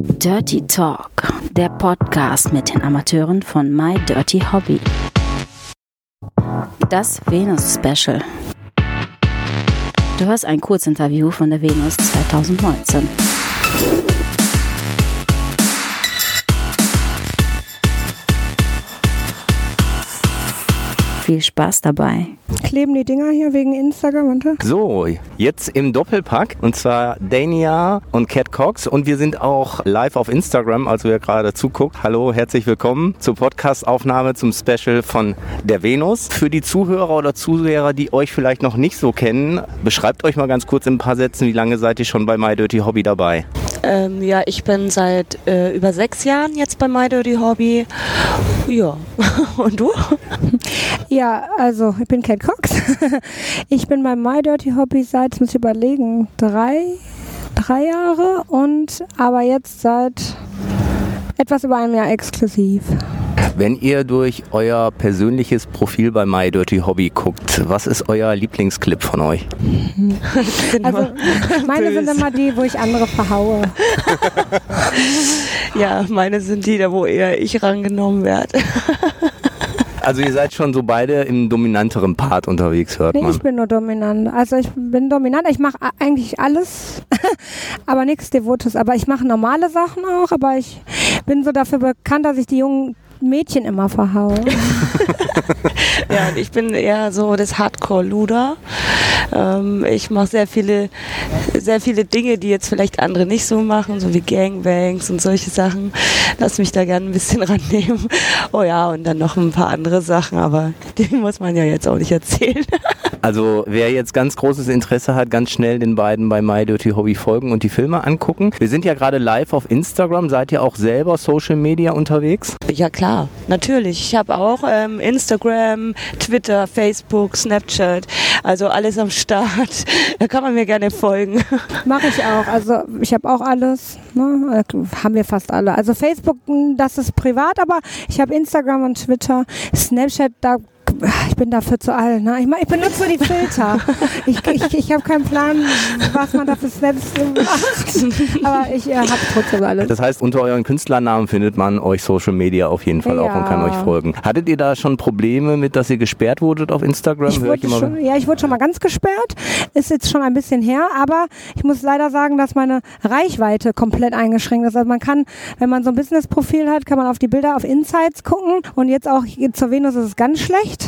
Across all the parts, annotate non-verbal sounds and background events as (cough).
Dirty Talk, der Podcast mit den Amateuren von My Dirty Hobby. Das Venus Special. Du hörst ein Kurzinterview von der Venus 2019. Viel Spaß dabei. Kleben die Dinger hier wegen Instagram runter? So, jetzt im Doppelpack und zwar Dania und Cat Cox und wir sind auch live auf Instagram, also wer gerade zuguckt. Hallo, herzlich willkommen zur Podcastaufnahme zum Special von der Venus. Für die Zuhörer oder Zuseher, die euch vielleicht noch nicht so kennen, beschreibt euch mal ganz kurz in ein paar Sätzen, wie lange seid ihr schon bei My Dirty Hobby dabei? Ähm, ja, ich bin seit äh, über sechs Jahren jetzt bei My Dirty Hobby. Ja, (laughs) und du? (laughs) Ja, also ich bin Cat Cox. (laughs) Ich bin bei My Dirty Hobby seit, jetzt muss ich überlegen, drei, drei Jahre und aber jetzt seit etwas über einem Jahr exklusiv. Wenn ihr durch euer persönliches Profil bei My Dirty Hobby guckt, was ist euer Lieblingsclip von euch? Also (laughs) meine sind immer die, wo ich andere verhaue. (laughs) Ja, meine sind die, da wo eher ich rangenommen werde. Also ihr seid schon so beide im dominanteren Part unterwegs, hört Nee, man. ich bin nur dominant. Also ich bin dominant, ich mache eigentlich alles, (laughs) aber nichts Devotes. Aber ich mache normale Sachen auch, aber ich bin so dafür bekannt, dass ich die jungen Mädchen immer verhaue. (laughs) (laughs) (laughs) Ja, ich bin eher so das Hardcore-Luder. Ähm, ich mache sehr viele, sehr viele Dinge, die jetzt vielleicht andere nicht so machen, so wie Gangbangs und solche Sachen. Lass mich da gerne ein bisschen (laughs) rannehmen. Oh ja, und dann noch ein paar andere Sachen, aber die (laughs) muss man ja jetzt auch nicht erzählen. Also wer jetzt ganz großes Interesse hat, ganz schnell den beiden bei My Dirty Hobby folgen und die Filme angucken. Wir sind ja gerade live auf Instagram. Seid ihr auch selber Social Media unterwegs? Ja klar, natürlich. Ich habe auch ähm, Instagram, Twitter, Facebook, Snapchat, also alles am Start. Da kann man mir gerne folgen. (laughs) Mache ich auch. Also ich habe auch alles. Ne? Äh, Haben wir fast alle. Also Facebook, mh, das ist privat, aber ich habe Instagram und Twitter. Snapchat, da ich bin dafür zu alt. Ne? Ich, ich benutze nur die Filter. Ich, ich, ich habe keinen Plan, was man da für Snaps macht. Aber ich äh, habe trotzdem alles. Das heißt, unter euren Künstlernamen findet man euch Social Media auf jeden Fall auch und kann Ja. euch folgen. Hattet ihr da schon Probleme mit, dass ihr gesperrt wurdet auf Instagram? Ich immer- schon, ja, ich wurde schon mal ganz gesperrt. Ist jetzt schon ein bisschen her, aber ich muss leider sagen, dass meine Reichweite komplett eingeschränkt ist. Also man kann, wenn man so ein Business-Profil hat, kann man auf die Bilder auf Insights gucken. Und jetzt auch zur Venus ist es ganz schlecht.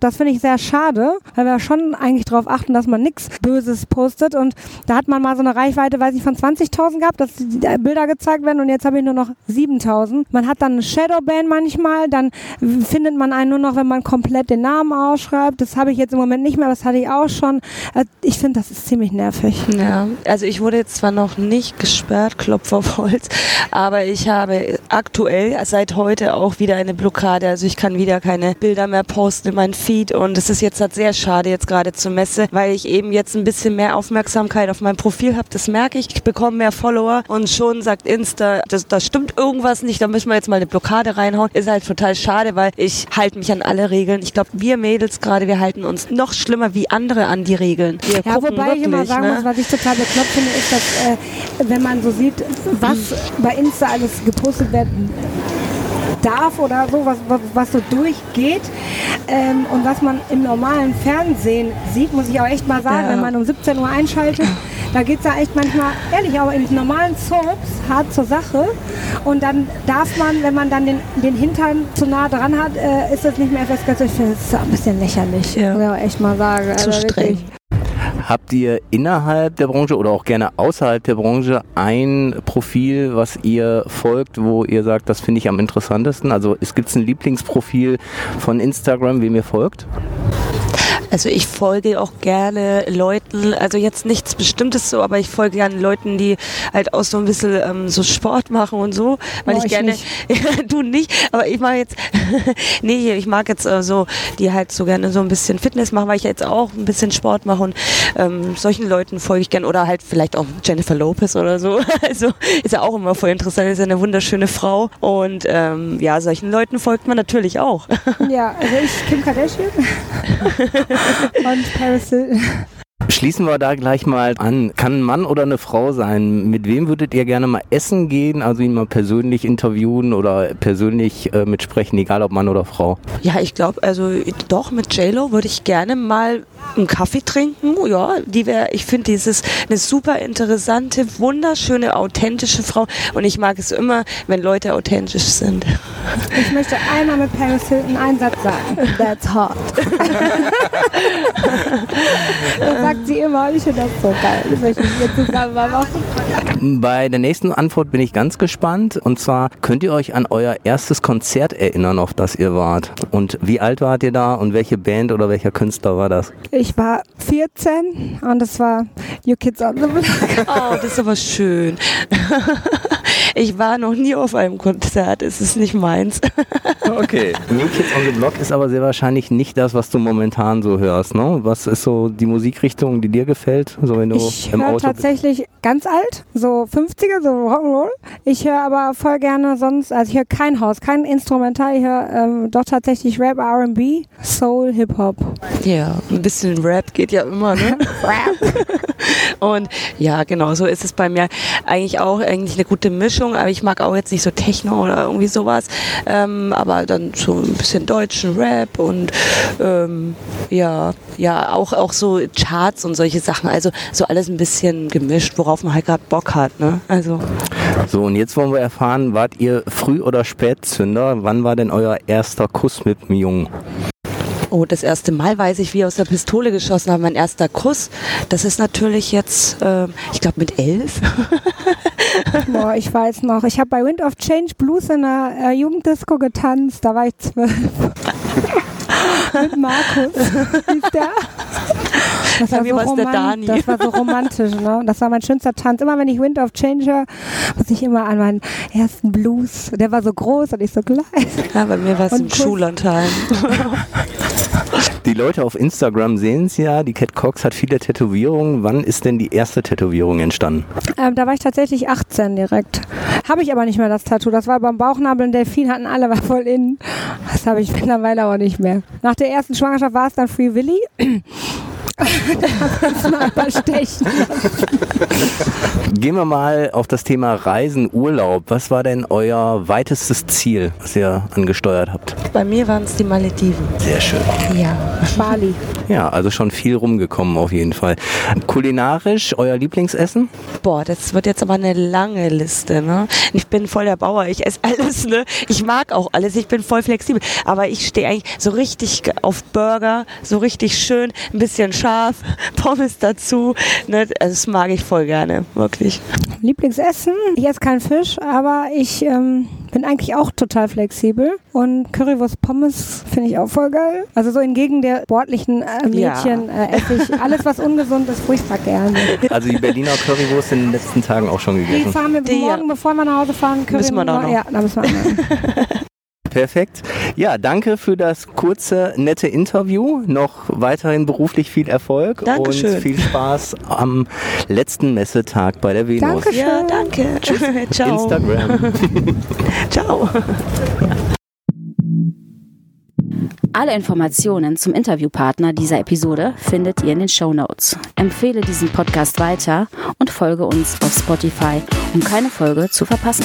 Das finde ich sehr schade, weil wir schon eigentlich darauf achten, dass man nichts Böses postet. Und da hat man mal so eine Reichweite, weiß ich, von 20.000 gehabt, dass die Bilder gezeigt werden und jetzt habe ich nur noch 7.000. Man hat dann eine Shadowban manchmal, dann findet man einen nur noch, wenn man komplett den Namen ausschreibt. Das habe ich jetzt im Moment nicht mehr, das hatte ich auch schon. Äh, Ich finde, das ist ziemlich nervig. Ja, also ich wurde jetzt zwar noch nicht gesperrt, Klopf auf Holz, aber ich habe aktuell seit heute auch wieder eine Blockade. Also ich kann wieder keine Bilder mehr posten in meinen Feed und es ist jetzt halt sehr schade jetzt gerade zur Messe, weil ich eben jetzt ein bisschen mehr Aufmerksamkeit auf meinem Profil habe. Das merke ich. Ich bekomme mehr Follower und schon sagt Insta, das, das stimmt irgendwas nicht, da müssen wir jetzt mal eine Blockade reinhauen. Ist halt total schade, weil ich halte mich an alle Regeln. Ich glaube, wir Mädels gerade, wir halten uns noch schlimmer wie andere an die Regeln. Wir Ja, wobei ich immer wirklich, sagen ne? muss, was ich total bekloppt finde, ist, dass äh, wenn man so sieht, was bei Insta alles gepostet werden darf oder so, was, was, was so durchgeht ähm, und was man im normalen Fernsehen sieht, muss ich auch echt mal sagen, Ja. wenn man um 17 Uhr einschaltet, da geht es ja echt manchmal, ehrlich, auch in normalen Soaps hart zur Sache und dann darf man, wenn man dann den, den Hintern zu nah dran hat, äh, ist das nicht mehr FSK. Ich finde, auch ein bisschen lächerlich, Ja. muss ich auch echt mal sagen. Zu Also streng. wirklich. Habt ihr innerhalb der Branche oder auch gerne außerhalb der Branche ein Profil, was ihr folgt, wo ihr sagt, das finde ich am interessantesten? Also es gibt ein Lieblingsprofil von Instagram, wem ihr folgt? Also ich folge auch gerne Leuten, also jetzt nichts Bestimmtes so, aber ich folge gerne Leuten, die halt auch so ein bisschen ähm, so Sport machen und so, weil Oh, ich ich gerne, nicht. (laughs) du nicht, aber ich mache jetzt, (laughs) nee, ich mag jetzt äh, so, die halt so gerne so ein bisschen Fitness machen, weil ich jetzt auch ein bisschen Sport mache und ähm, solchen Leuten folge ich gerne oder halt vielleicht auch Jennifer Lopez oder so, (laughs) also ist ja auch immer voll interessant, ist ja eine wunderschöne Frau und ähm, ja, solchen Leuten folgt man natürlich auch. Ja, also ich Kim Kardashian und Paris Hilton. Schließen wir da gleich mal an. Kann ein Mann oder eine Frau sein? Mit wem würdet ihr gerne mal essen gehen? Also ihn mal persönlich interviewen oder persönlich äh, mitsprechen, egal ob Mann oder Frau? Ja, ich glaube, also doch mit JLo würde ich gerne mal einen Kaffee trinken. Ja, die wäre, ich finde, dieses eine super interessante, wunderschöne, authentische Frau. Und ich mag es immer, wenn Leute authentisch sind. Ich möchte einmal mit Paris Hilton einen Satz sagen. (laughs) That's hot. (laughs) das sagt sie immer ich finde das so geil. Das möchte ich jetzt zusammen mal machen. Bei der nächsten Antwort bin ich ganz gespannt. Und zwar, könnt ihr euch an euer erstes Konzert erinnern, auf das ihr wart? Und wie alt wart ihr da und welche Band oder welcher Künstler war das? Ich war 14 und es war You Kids on the Block. Oh, das ist aber schön. Ich war noch nie auf einem Konzert, es ist nicht meins. (laughs) Okay. New Kids on the Block ist aber sehr wahrscheinlich nicht das, was du momentan so hörst, ne? Was ist so die Musikrichtung, die dir gefällt? So wenn du Ich im höre Auto tatsächlich ganz alt, so 50er, so Rock'n'Roll. Ich höre aber voll gerne sonst, also ich höre kein Haus, kein Instrumental, ich höre ähm, doch tatsächlich Rap, R&B, Soul, Hip-Hop. Ja, ein bisschen Rap geht ja immer, ne? (laughs) Und ja, genau, so ist es bei mir eigentlich auch eigentlich eine gute Mischung, aber ich mag auch jetzt nicht so Techno oder irgendwie sowas, ähm, aber dann so ein bisschen deutschen Rap und ähm, ja, ja, auch, auch so Charts und solche Sachen, also so alles ein bisschen gemischt, worauf man halt gerade Bock hat, ne? Also So, und jetzt wollen wir erfahren, wart ihr Früh- oder Spätzünder? Wann war denn euer erster Kuss mit einem Jungen? Oh, das erste Mal weiß ich, wie aus der Pistole geschossen habe. Mein erster Kuss, das ist natürlich jetzt, ähm, ich glaube mit elf. (laughs) Boah, ich weiß noch, ich habe bei Wind of Change Blues in einer äh, Jugenddisco getanzt, da war ich zwölf. (laughs) Mit Markus. Hieß der? Das Bei mir war's der roman- Dani. Das war so romantisch, ne? Das war mein schönster Tanz. Immer wenn ich Wind of Change höre, muss ich immer an meinen ersten Blues. Der war so groß und ich so klein. Ja, bei mir war es im Kuss. Schullandheim. (laughs) Die Leute auf Instagram sehen es ja, die Cat Cox hat viele Tätowierungen. Wann ist denn die erste Tätowierung entstanden? Ähm, da war ich tatsächlich 18 direkt. Habe ich aber nicht mehr das Tattoo. Das war beim Bauchnabel. Ein Delfin hatten alle, (laughs) war voll innen. Das habe ich mittlerweile aber nicht mehr. Nach der ersten Schwangerschaft war es dann Free Willy. (laughs) Gehen wir mal auf das Thema Reisen, Urlaub. Was war denn euer weitestes Ziel, was ihr angesteuert habt? Bei mir waren es die Malediven. Sehr schön. Ja. Bali. Ja, also schon viel rumgekommen auf jeden Fall. Kulinarisch, euer Lieblingsessen? Boah, das wird jetzt aber eine lange Liste, ne? Ich bin voll der Bauer, ich esse alles, ne? Ich mag auch alles, ich bin voll flexibel. Aber ich stehe eigentlich so richtig auf Burger, so richtig schön, ein bisschen scharf, (laughs) Pommes dazu, ne? Also das mag ich voll gerne, wirklich. Lieblingsessen. Ich esse keinen Fisch, aber ich ähm, bin eigentlich auch total flexibel. Und Currywurst Pommes finde ich auch voll geil. Also so entgegen der sportlichen äh, Mädchen äh, esse ich alles, was ungesund ist, furchtbar gerne. Also die Berliner Currywurst in den letzten Tagen auch schon Die gegessen. fahren wir Die, morgen, bevor wir nach Hause fahren. Curry Müssen wir da noch. Ja, da müssen wir. (laughs) Perfekt. Ja, danke für das kurze, nette Interview. Noch weiterhin beruflich viel Erfolg Dankeschön. und viel Spaß am letzten Messetag bei der Venus. Dankeschön. Ja, danke. (laughs) Ciao. Instagram. (laughs) Ciao. Alle Informationen zum Interviewpartner dieser Episode findet ihr in den Show Notes. Empfehle diesen Podcast weiter und folge uns auf Spotify, um keine Folge zu verpassen.